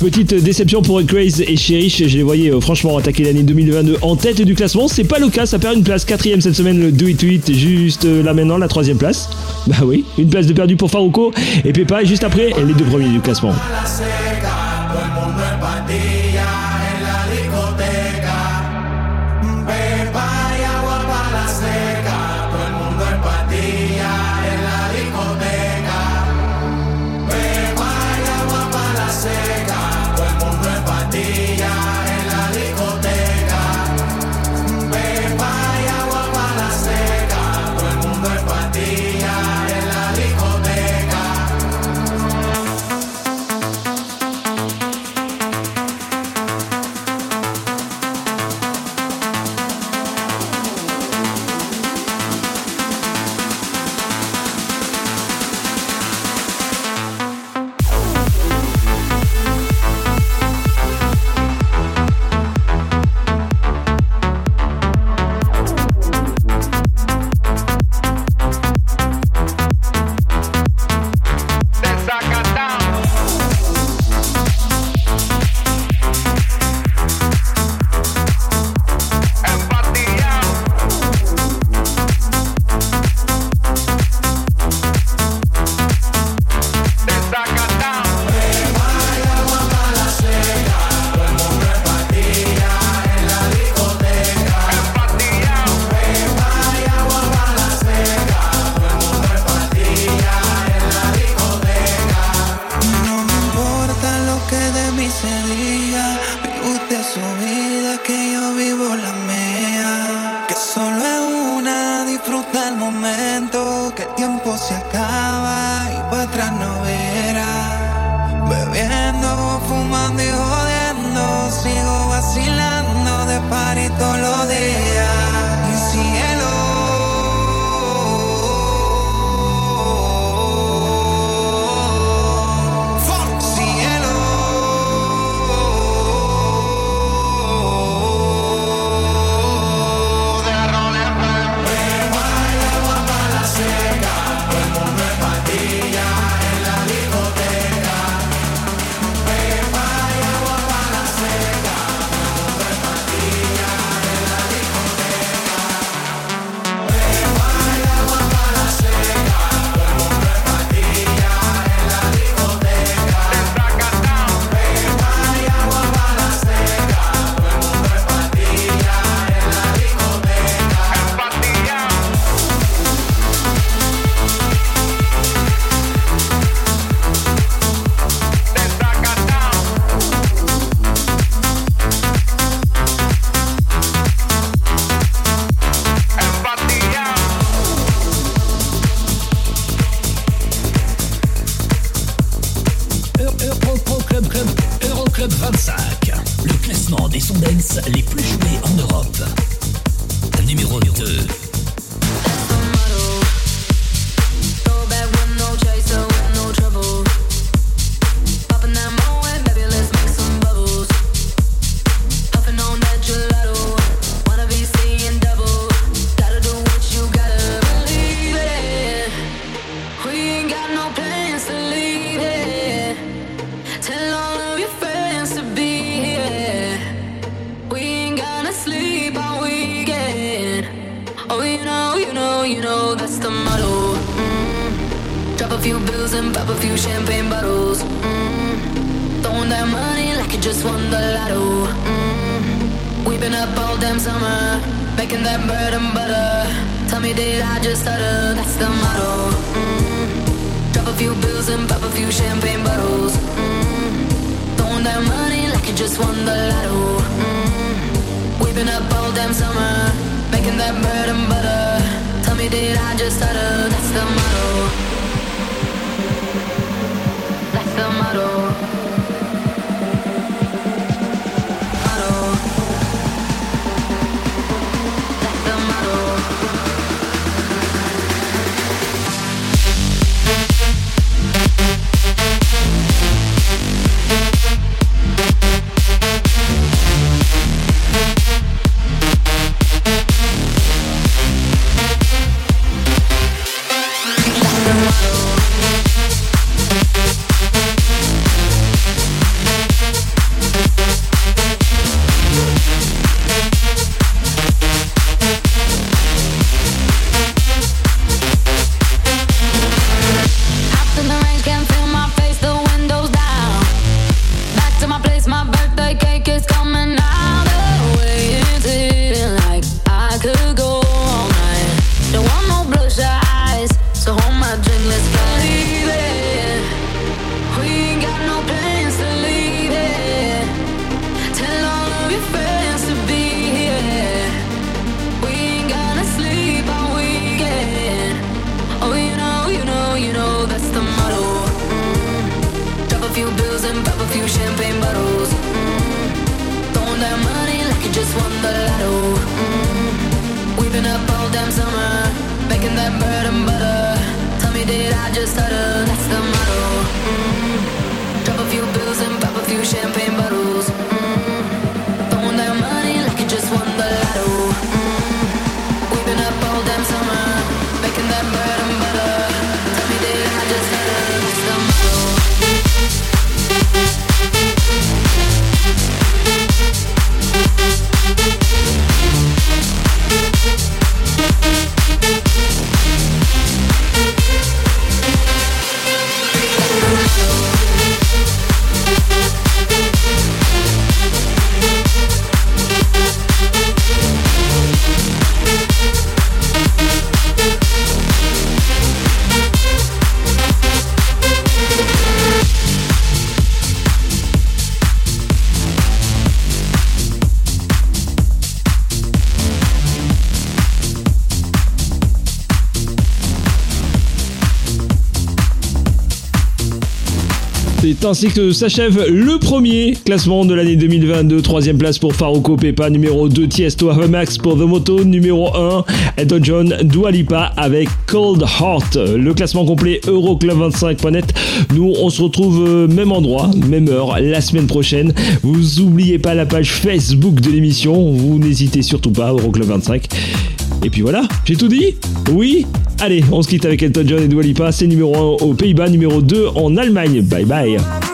Petite déception pour Craze et Cherish, je les voyais euh, franchement attaquer l'année 2022 en tête du classement. C'est pas le cas, ça perd une place. Quatrième cette semaine, le Do It To It, juste euh, là maintenant, la troisième place. [LAUGHS] Bah oui, une place de perdu pour Farouko et Pepa, et juste après, les deux premiers du classement. Few bills and pop a few champagne bottles. Mm. Throwing that money like you just won the lotto. Mm. We've been up all damn summer, making that bread and butter. Tell me, did I just stutter? That's the motto. Mm. Drop a few bills and pop a few champagne bottles. Mm. Throwing that money like you just won the lotto. Mm. We've been up all damn summer, making that bread and butter. Tell me, did I just stutter? That's the motto. bottle Ainsi que s'achève le premier classement de l'année 2022. Troisième place pour Faruko Pepa, numéro 2 Tiesto Max pour The Moto, numéro 1 Elton John Dua Lipa avec Cold Heart. Le classement complet Euroclub25.net. Nous, on se retrouve euh, même endroit, même heure, la semaine prochaine. Vous oubliez pas la page Facebook de l'émission. Vous n'hésitez surtout pas, Euroclub 25. Et puis voilà, j'ai tout dit? Oui? Allez, on se quitte avec Elton John et Dua Lipa. C'est numéro 1 aux Pays-Bas, numéro 2 en Allemagne. Bye bye